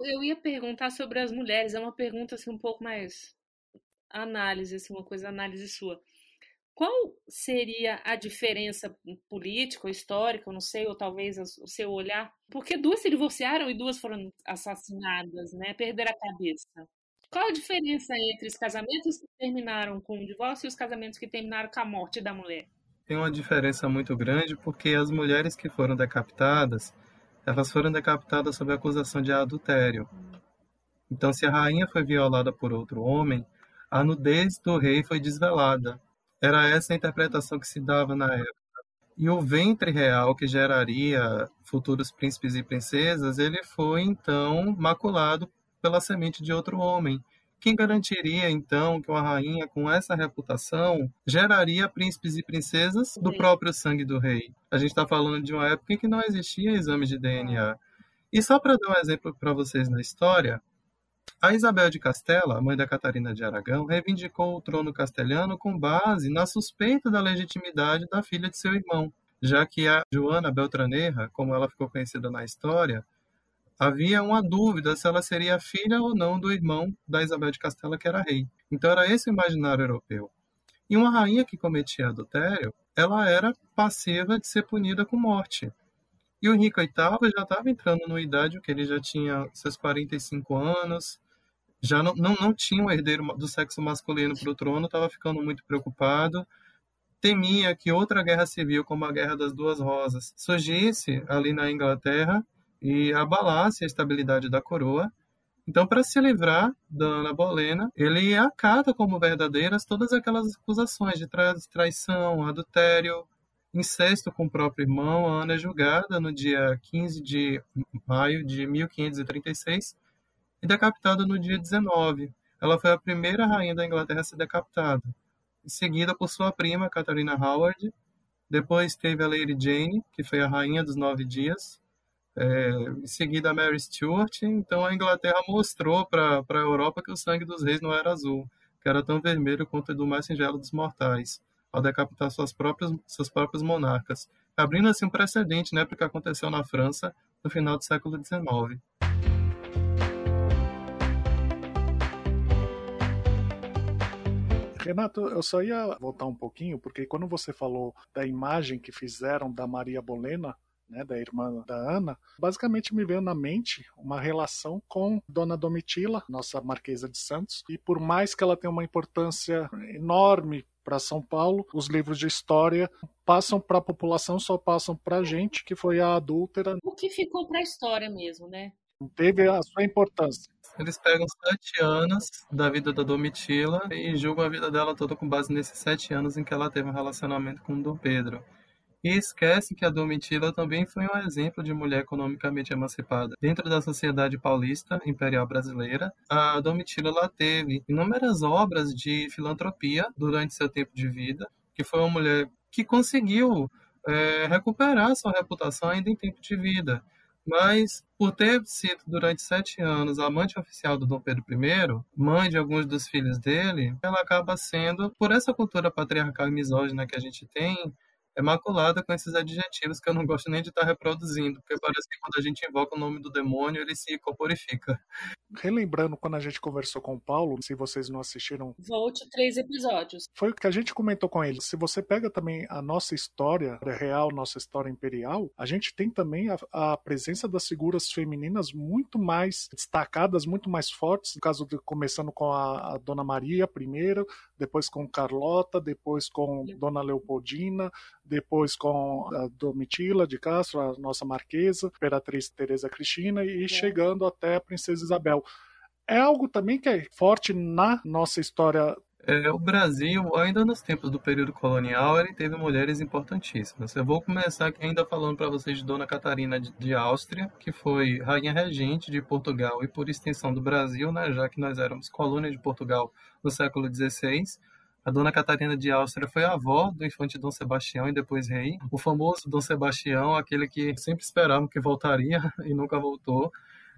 Eu ia perguntar sobre as mulheres, é uma pergunta assim um pouco mais análise, assim, uma coisa análise sua. Qual seria a diferença política ou histórica, eu não sei, ou talvez o seu olhar? Porque duas se divorciaram e duas foram assassinadas, né? Perderam a cabeça. Qual a diferença entre os casamentos que terminaram com o divórcio e os casamentos que terminaram com a morte da mulher? Tem uma diferença muito grande porque as mulheres que foram decapitadas, elas foram decapitadas sob acusação de adultério. Então, se a rainha foi violada por outro homem, a nudez do rei foi desvelada. Era essa a interpretação que se dava na época. E o ventre real que geraria futuros príncipes e princesas, ele foi então maculado pela semente de outro homem. Quem garantiria então que uma rainha com essa reputação geraria príncipes e princesas do próprio sangue do rei? A gente está falando de uma época em que não existia exame de DNA. E só para dar um exemplo para vocês na história, a Isabel de Castela, mãe da Catarina de Aragão, reivindicou o trono castelhano com base na suspeita da legitimidade da filha de seu irmão, já que a Joana Beltraneja, como ela ficou conhecida na história, havia uma dúvida se ela seria filha ou não do irmão da Isabel de Castela, que era rei. Então era esse o imaginário europeu. E uma rainha que cometia adultério, ela era passiva de ser punida com morte. E o Henrique VIII já estava entrando numa idade que ele já tinha seus 45 anos, já não, não, não tinha um herdeiro do sexo masculino para o trono, estava ficando muito preocupado, temia que outra guerra civil, como a Guerra das Duas Rosas, surgisse ali na Inglaterra e abalasse a estabilidade da coroa. Então, para se livrar da Ana Bolena, ele acata como verdadeiras todas aquelas acusações de tra traição, adultério, incesto com o próprio irmão. A Ana é julgada no dia 15 de maio de 1536 e decapitada no dia 19. Ela foi a primeira rainha da Inglaterra a ser decapitada, seguida por sua prima, Catarina Howard. Depois teve a Lady Jane, que foi a rainha dos nove dias, é, em seguida a Mary Stuart. Então a Inglaterra mostrou para a Europa que o sangue dos reis não era azul, que era tão vermelho quanto o do mais singelo dos mortais, ao decapitar suas próprias, seus próprios monarcas, abrindo assim um precedente né, para o que aconteceu na França no final do século XIX. Renato, eu só ia voltar um pouquinho, porque quando você falou da imagem que fizeram da Maria Bolena, né, da irmã da Ana, basicamente me veio na mente uma relação com Dona Domitila, nossa Marquesa de Santos, e por mais que ela tenha uma importância enorme para São Paulo, os livros de história passam para a população, só passam para a gente, que foi a adúltera, O que ficou para a história mesmo, né? teve a sua importância. Eles pegam sete anos da vida da Domitila e julgam a vida dela toda com base nesses sete anos em que ela teve um relacionamento com o Dom Pedro. E esquece que a Domitila também foi um exemplo de mulher economicamente emancipada. Dentro da sociedade paulista imperial brasileira, a Domitila teve inúmeras obras de filantropia durante seu tempo de vida, que foi uma mulher que conseguiu é, recuperar sua reputação ainda em tempo de vida. Mas, por ter sido durante sete anos amante oficial do Dom Pedro I, mãe de alguns dos filhos dele, ela acaba sendo, por essa cultura patriarcal e misógina que a gente tem, é maculada com esses adjetivos que eu não gosto nem de estar reproduzindo, porque parece que quando a gente invoca o nome do demônio, ele se corporifica. Relembrando quando a gente conversou com o Paulo, se vocês não assistiram, Volte três episódios. foi o que a gente comentou com ele. Se você pega também a nossa história real, nossa história imperial, a gente tem também a, a presença das figuras femininas muito mais destacadas, muito mais fortes. No caso, de, começando com a, a Dona Maria primeiro, depois com Carlota, depois com Dona Leopoldina, depois com a Domitila de Castro, a nossa marquesa, Imperatriz Teresa Cristina e chegando até a Princesa Isabel. É algo também que é forte na nossa história É, o Brasil, ainda nos tempos do período colonial, ele teve mulheres importantíssimas. Eu vou começar ainda falando para vocês de Dona Catarina de, de Áustria, que foi rainha regente de Portugal e, por extensão, do Brasil, né, já que nós éramos colônia de Portugal no século XVI. A Dona Catarina de Áustria foi avó do infante Dom Sebastião e depois rei. O famoso Dom Sebastião, aquele que sempre esperavam que voltaria [LAUGHS] e nunca voltou.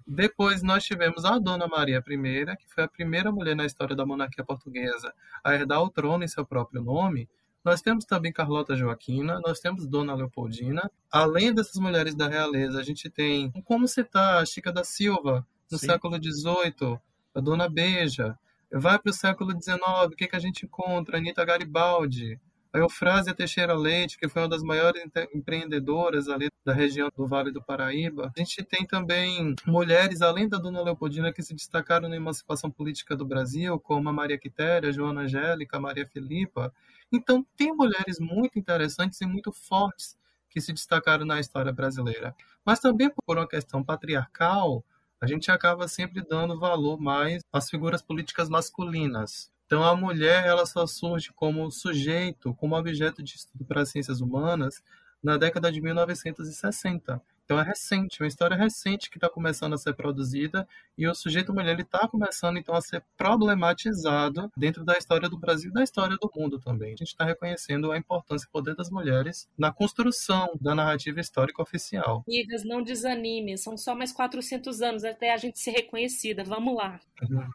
Depois nós tivemos a Dona Maria I, que foi a primeira mulher na história da monarquia portuguesa a herdar o trono em seu próprio nome. Nós temos também Carlota Joaquina, nós temos Dona Leopoldina. Além dessas mulheres da realeza, a gente tem, como citar, a Chica da Silva, no Sim. século XVIII, a Dona Beija. Vai para o século XIX, o que, que a gente encontra? Anitta Garibaldi, a Eufrásia Teixeira Leite, que foi uma das maiores empre- empreendedoras ali da região do Vale do Paraíba. A gente tem também mulheres, além da Dona Leopoldina, que se destacaram na emancipação política do Brasil, como a Maria Quitéria, Joana Angélica, Maria Filipa. Então, tem mulheres muito interessantes e muito fortes que se destacaram na história brasileira. Mas também por uma questão patriarcal, a gente acaba sempre dando valor mais às figuras políticas masculinas. Então, a mulher ela só surge como sujeito, como objeto de estudo para as ciências humanas na década de 1960. Então, é recente, uma história recente que está começando a ser produzida e o sujeito mulher está começando, então, a ser problematizado dentro da história do Brasil e da história do mundo também. A gente está reconhecendo a importância e o poder das mulheres na construção da narrativa histórica oficial. Amigas, não desanimem, são só mais 400 anos até a gente ser reconhecida. Vamos lá.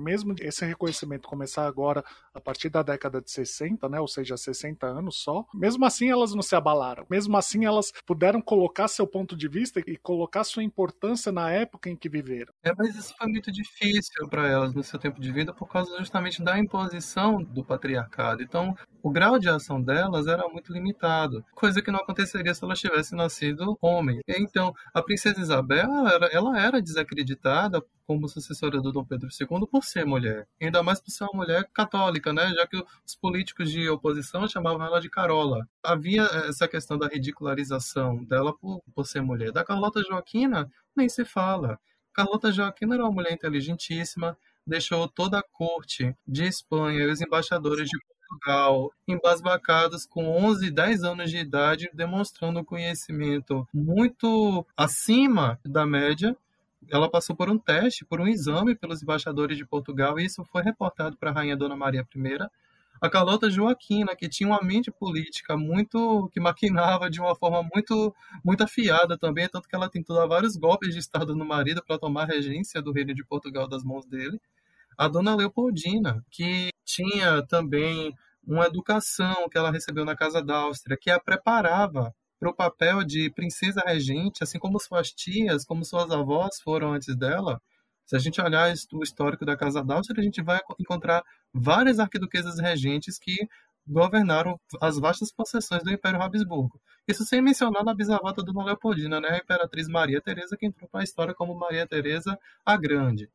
mesmo esse reconhecimento começar agora a partir da década de 60, né, ou seja, 60 anos só, mesmo assim elas não se abalaram. Mesmo assim elas puderam colocar seu ponto de vista e colocar sua importância na época em que viveram. É, mas isso foi muito difícil para elas no seu tempo de vida por causa justamente da imposição do patriarcado. Então, o grau de ação delas era muito limitado, coisa que não aconteceria se elas tivessem nascido homem. Então, a princesa Isabel, ela era, ela era desacreditada como sucessora do Dom Pedro II por ser mulher, ainda mais por ser uma mulher católica, né? Já que os políticos de oposição chamavam ela de Carola. Havia essa questão da ridicularização dela por, por ser mulher. Da Carlota Joaquina nem se fala. Carlota Joaquina era uma mulher inteligentíssima, deixou toda a corte de Espanha e os embaixadores de Portugal embasbacados com 11, 10 anos de idade, demonstrando conhecimento muito acima da média. Ela passou por um teste, por um exame pelos embaixadores de Portugal, e isso foi reportado para a rainha Dona Maria I. A Carlota Joaquina, que tinha uma mente política muito que maquinava de uma forma muito muito afiada também, tanto que ela tentou dar vários golpes de estado no marido para tomar a regência do reino de Portugal das mãos dele a dona Leopoldina, que tinha também uma educação que ela recebeu na Casa da Áustria, que a preparava para o papel de princesa regente, assim como suas tias, como suas avós foram antes dela. Se a gente olhar o histórico da Casa da Áustria, a gente vai encontrar várias arquiduquesas regentes que governaram as vastas possessões do Império Habsburgo. Isso sem mencionar a bisavó da Dona Leopoldina, né? a Imperatriz Maria Teresa, que entrou para a história como Maria Teresa a Grande.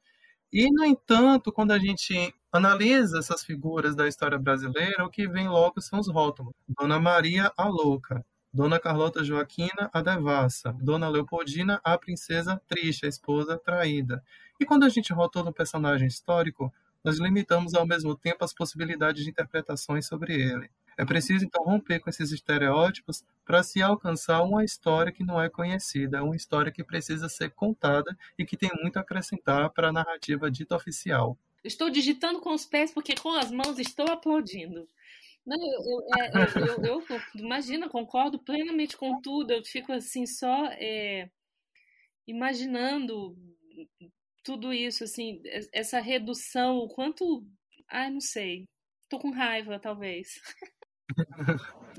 E, no entanto, quando a gente analisa essas figuras da história brasileira, o que vem logo são os rótulos. Dona Maria, a louca. Dona Carlota Joaquina, a devassa. Dona Leopoldina, a princesa triste, a esposa traída. E quando a gente rotula um personagem histórico, nós limitamos ao mesmo tempo as possibilidades de interpretações sobre ele. É preciso então romper com esses estereótipos para se alcançar uma história que não é conhecida, uma história que precisa ser contada e que tem muito a acrescentar para a narrativa dita oficial. Estou digitando com os pés porque com as mãos estou aplaudindo. Não, eu, eu, é, eu, eu, imagina, concordo plenamente com tudo. Eu fico assim só é, imaginando tudo isso, assim, es- essa redução, o quanto, ai, não sei, tô com raiva, talvez. [LAUGHS]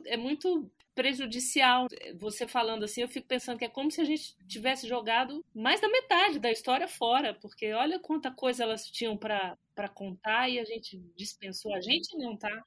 É muito prejudicial. Você falando assim, eu fico pensando que é como se a gente tivesse jogado mais da metade da história fora, porque olha quanta coisa elas tinham para para contar e a gente dispensou. A gente não, tá?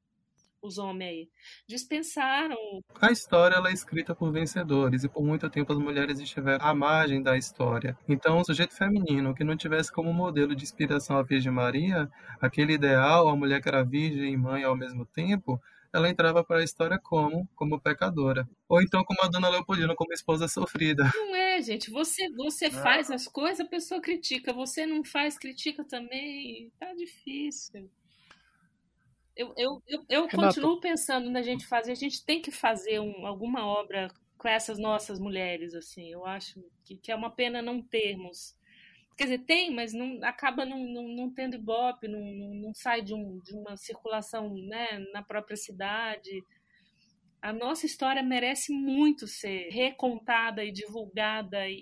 Os homens aí. Dispensaram. A história ela é escrita por vencedores e por muito tempo as mulheres estiveram à margem da história. Então, o sujeito feminino que não tivesse como modelo de inspiração a Virgem Maria, aquele ideal, a mulher que era virgem e mãe ao mesmo tempo, ela entrava para a história como como pecadora. Ou então como a dona Leopoldina, como esposa sofrida. Não é, gente. Você você faz as coisas, a pessoa critica. Você não faz, critica também. Tá difícil. Eu, eu, eu, eu Renata. continuo pensando na gente fazer. A gente tem que fazer um- alguma obra com essas nossas mulheres, assim. Eu acho que, que é uma pena não termos. Quer dizer, tem, mas não, acaba não, não, não tendo ibope, não, não, não sai de, um, de uma circulação né, na própria cidade. A nossa história merece muito ser recontada e divulgada e,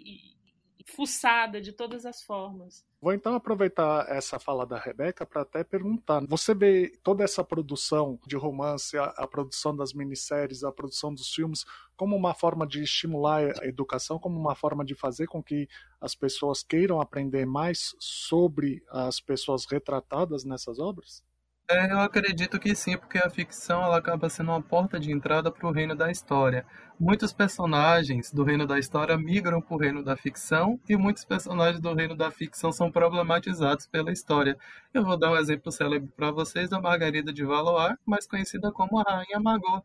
e fuçada de todas as formas. Vou então aproveitar essa fala da Rebeca para até perguntar. Você vê toda essa produção de romance, a, a produção das minisséries, a produção dos filmes, como uma forma de estimular a educação, como uma forma de fazer com que as pessoas queiram aprender mais sobre as pessoas retratadas nessas obras? É, eu acredito que sim, porque a ficção ela acaba sendo uma porta de entrada para o reino da história. Muitos personagens do reino da história migram para o reino da ficção e muitos personagens do reino da ficção são problematizados pela história. Eu vou dar um exemplo célebre para vocês da Margarida de Valois, mais conhecida como a Rainha Margot,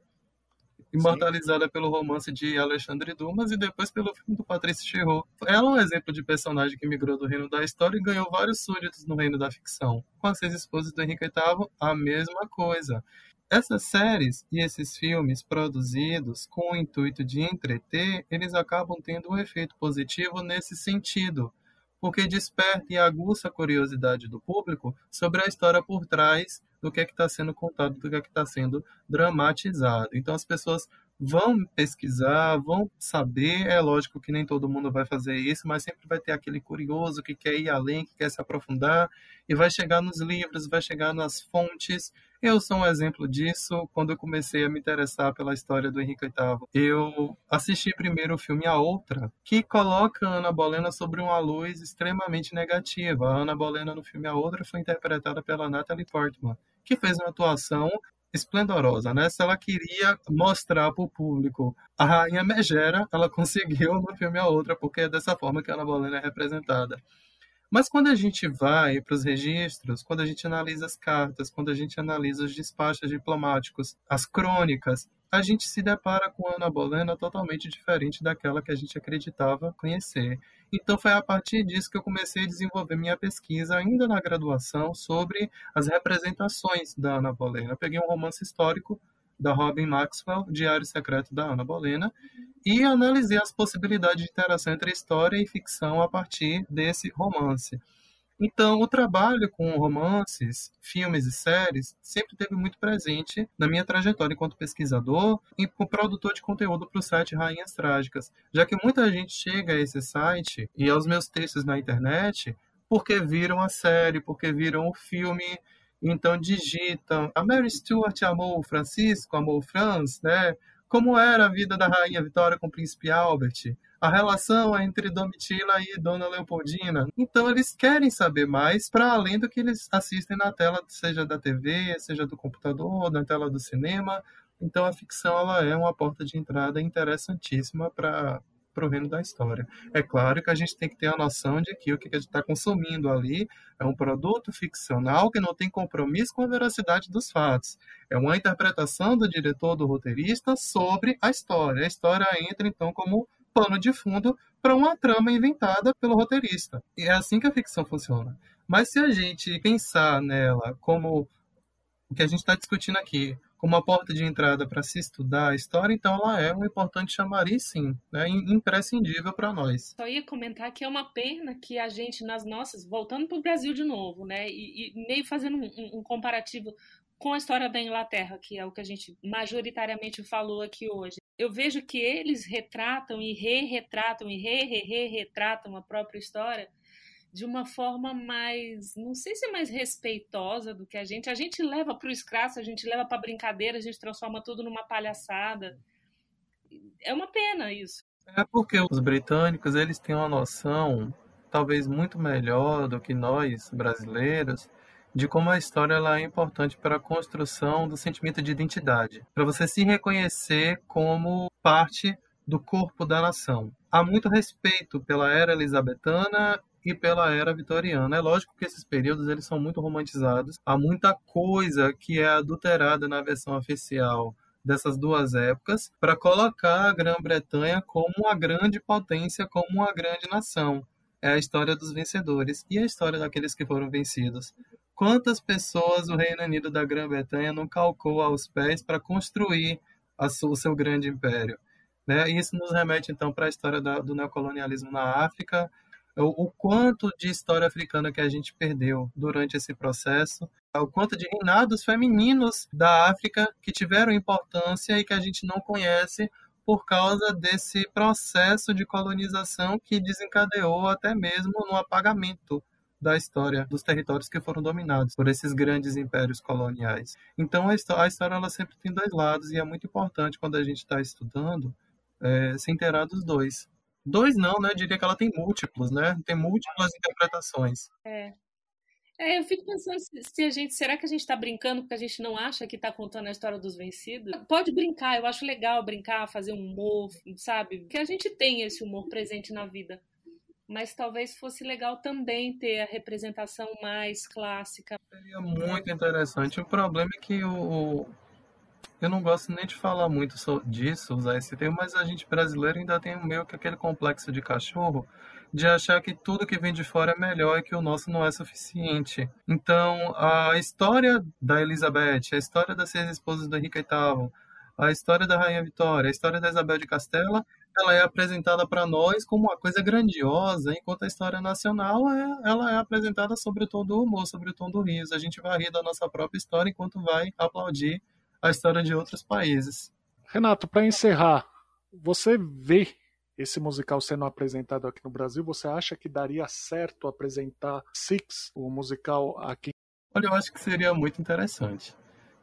imortalizada pelo romance de Alexandre Dumas e depois pelo filme do Patrício Chirot. Ela é um exemplo de personagem que migrou do reino da história e ganhou vários súditos no reino da ficção. Com as seis esposas do Henrique VIII, a mesma coisa. Essas séries e esses filmes produzidos com o intuito de entreter, eles acabam tendo um efeito positivo nesse sentido, porque desperta e aguça a curiosidade do público sobre a história por trás do que é que está sendo contado, do que é que está sendo dramatizado. Então as pessoas vão pesquisar, vão saber. É lógico que nem todo mundo vai fazer isso, mas sempre vai ter aquele curioso que quer ir além, que quer se aprofundar e vai chegar nos livros, vai chegar nas fontes. Eu sou um exemplo disso. Quando eu comecei a me interessar pela história do Henrique VIII, eu assisti primeiro o filme A Outra, que coloca a Ana Bolena sobre uma luz extremamente negativa. A Ana Bolena no filme A Outra foi interpretada pela Natalie Portman, que fez uma atuação esplendorosa, né? Se ela queria mostrar para o público a rainha megera, ela [LAUGHS] conseguiu no filme A Outra, porque é dessa forma que a Ana Bolena é representada. Mas quando a gente vai para os registros, quando a gente analisa as cartas, quando a gente analisa os despachos diplomáticos, as crônicas, a gente se depara com Ana Bolena totalmente diferente daquela que a gente acreditava conhecer. Então foi a partir disso que eu comecei a desenvolver minha pesquisa ainda na graduação sobre as representações da Ana Bolena. Eu peguei um romance histórico da Robin Maxwell, Diário Secreto da Ana Bolena, e analisei as possibilidades de interação entre história e ficção a partir desse romance. Então, o trabalho com romances, filmes e séries sempre teve muito presente na minha trajetória enquanto pesquisador e como produtor de conteúdo para o site Rainhas Trágicas, já que muita gente chega a esse site e aos meus textos na internet porque viram a série, porque viram o filme, então digitam a Mary Stuart amou o Francisco, amou o Franz, né? Como era a vida da Rainha Vitória com o Príncipe Albert? a relação entre Domitila e Dona Leopoldina. Então eles querem saber mais para além do que eles assistem na tela, seja da TV, seja do computador, na tela do cinema. Então a ficção ela é uma porta de entrada interessantíssima para para o reino da história. É claro que a gente tem que ter a noção de que o que a gente está consumindo ali é um produto ficcional que não tem compromisso com a veracidade dos fatos. É uma interpretação do diretor, do roteirista sobre a história. A história entra então como pano de fundo para uma trama inventada pelo roteirista. E é assim que a ficção funciona. Mas se a gente pensar nela como o que a gente está discutindo aqui, como uma porta de entrada para se estudar a história, então ela é um importante chamariz, sim, né, imprescindível para nós. Só ia comentar que é uma pena que a gente, nas nossas, voltando para o Brasil de novo, né, e, e meio fazendo um, um, comparativo com a história da Inglaterra, que é o que a gente majoritariamente falou aqui hoje. Eu vejo que eles retratam e re-retratam e re-re-re-retratam a própria história de uma forma mais, não sei se é mais respeitosa do que a gente. A gente leva para o escraço, a gente leva para brincadeira, a gente transforma tudo numa palhaçada. É uma pena isso. É porque os britânicos, eles têm uma noção talvez muito melhor do que nós brasileiros de como a história ela é importante para a construção do sentimento de identidade, para você se reconhecer como parte do corpo da nação. Há muito respeito pela era elisabetana e pela era vitoriana. É lógico que esses períodos eles são muito romantizados. Há muita coisa que é adulterada na versão oficial dessas duas épocas para colocar a Grã-Bretanha como uma grande potência, como uma grande nação. É a história dos vencedores e a história daqueles que foram vencidos. Quantas pessoas o Reino Unido da Grã-Bretanha não calcou aos pés para construir o seu grande império? Né? Isso nos remete, então, para a história do neocolonialismo na África, o, o, quanto de história africana que a gente perdeu durante esse processo, o quanto de reinados femininos da África que tiveram importância e que a gente não conhece por causa desse processo de colonização que desencadeou até mesmo no apagamento da história dos territórios que foram dominados por esses grandes impérios coloniais. Então a história, a história ela sempre tem dois lados e é muito importante quando a gente está estudando é, se inteirar dos dois. Dois não, né? Eu diria que ela tem múltiplos, né? Tem múltiplas interpretações. É. É, eu fico pensando se, se a gente. Será que a gente está brincando porque a gente não acha que está contando a história dos vencidos? Pode brincar, eu acho legal brincar, fazer um humor, sabe? Que a gente tem esse humor presente na vida mas talvez fosse legal também ter a representação mais clássica. Seria muito interessante. O problema é que o, eu não gosto nem de falar muito disso, usar esse termo, mas a gente brasileiro ainda tem meio que aquele complexo de cachorro de achar que tudo que vem de fora é melhor e que o nosso não é suficiente. Então, a história da Elizabeth, a história das seis esposas do Henrique VIII, a história da Rainha Vitória, a história da Isabel de Castela, ela é apresentada para nós como uma coisa grandiosa, enquanto a história nacional é, ela é apresentada sobre o tom do humor, sobre o tom do riso. A gente vai rir da nossa própria história enquanto vai aplaudir a história de outros países. Renato, para encerrar, você vê esse musical sendo apresentado aqui no Brasil, você acha que daria certo apresentar Six, o musical aqui? Olha, eu acho que seria muito interessante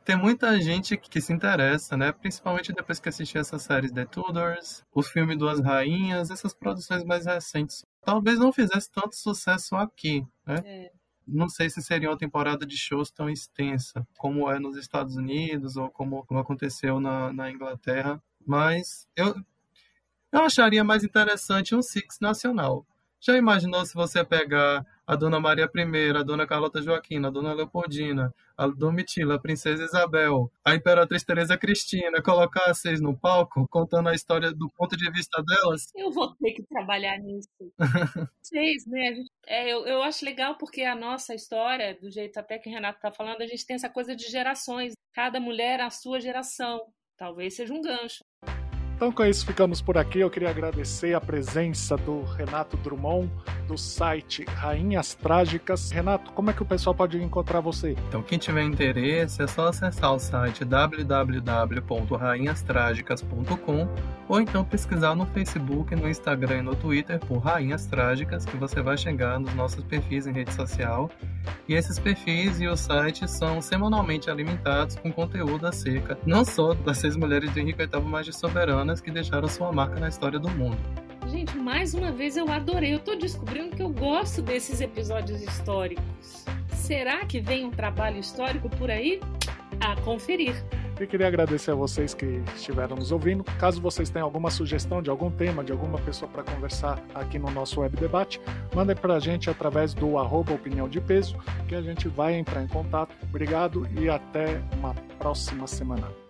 tem muita gente que se interessa, né? Principalmente depois que assisti essas séries The Tudors, o filme Duas Rainhas, essas produções mais recentes. Talvez não fizesse tanto sucesso aqui, né? É. Não sei se seria uma temporada de shows tão extensa como é nos Estados Unidos ou como, como aconteceu na, na Inglaterra, mas eu, eu acharia mais interessante um Six nacional. Já imaginou se você pegar a Dona Maria I, a Dona Carlota Joaquina, a Dona Leopoldina, a Domitila, a Princesa Isabel, a Imperatriz Teresa Cristina, colocar vocês no palco contando a história do ponto de vista delas? Eu vou ter que trabalhar nisso. [LAUGHS] Vocês, né? gente- é, eu, eu acho legal porque a nossa história, do jeito até que o Renato está falando, a gente tem essa coisa de gerações. Cada mulher a sua geração. Talvez seja um gancho. Então, com isso, ficamos por aqui. Eu queria agradecer a presença do Renato Drummond, do site Rainhas Trágicas. Renato, como é que o pessoal pode encontrar você? Então, quem tiver interesse é só acessar o site www.rainhastragicas.com ou então pesquisar no Facebook, no Instagram e no Twitter por Rainhas Trágicas, que você vai chegar nos nossos perfis em rede social. E esses perfis e o site são semanalmente alimentados com conteúdo acerca não só das seis mulheres do Henrique VIII, mas de que deixaram sua marca na história do mundo. Gente, mais uma vez eu adorei. Eu tô descobrindo que eu gosto desses episódios históricos. Será que vem um trabalho histórico por aí? A conferir. E queria agradecer a vocês que estiveram nos ouvindo. Caso vocês tenham alguma sugestão de algum tema, de alguma pessoa para conversar aqui no nosso web debate, mandem para a gente através do arroba opinião de peso, que a gente vai entrar em contato. Obrigado e até uma próxima semana.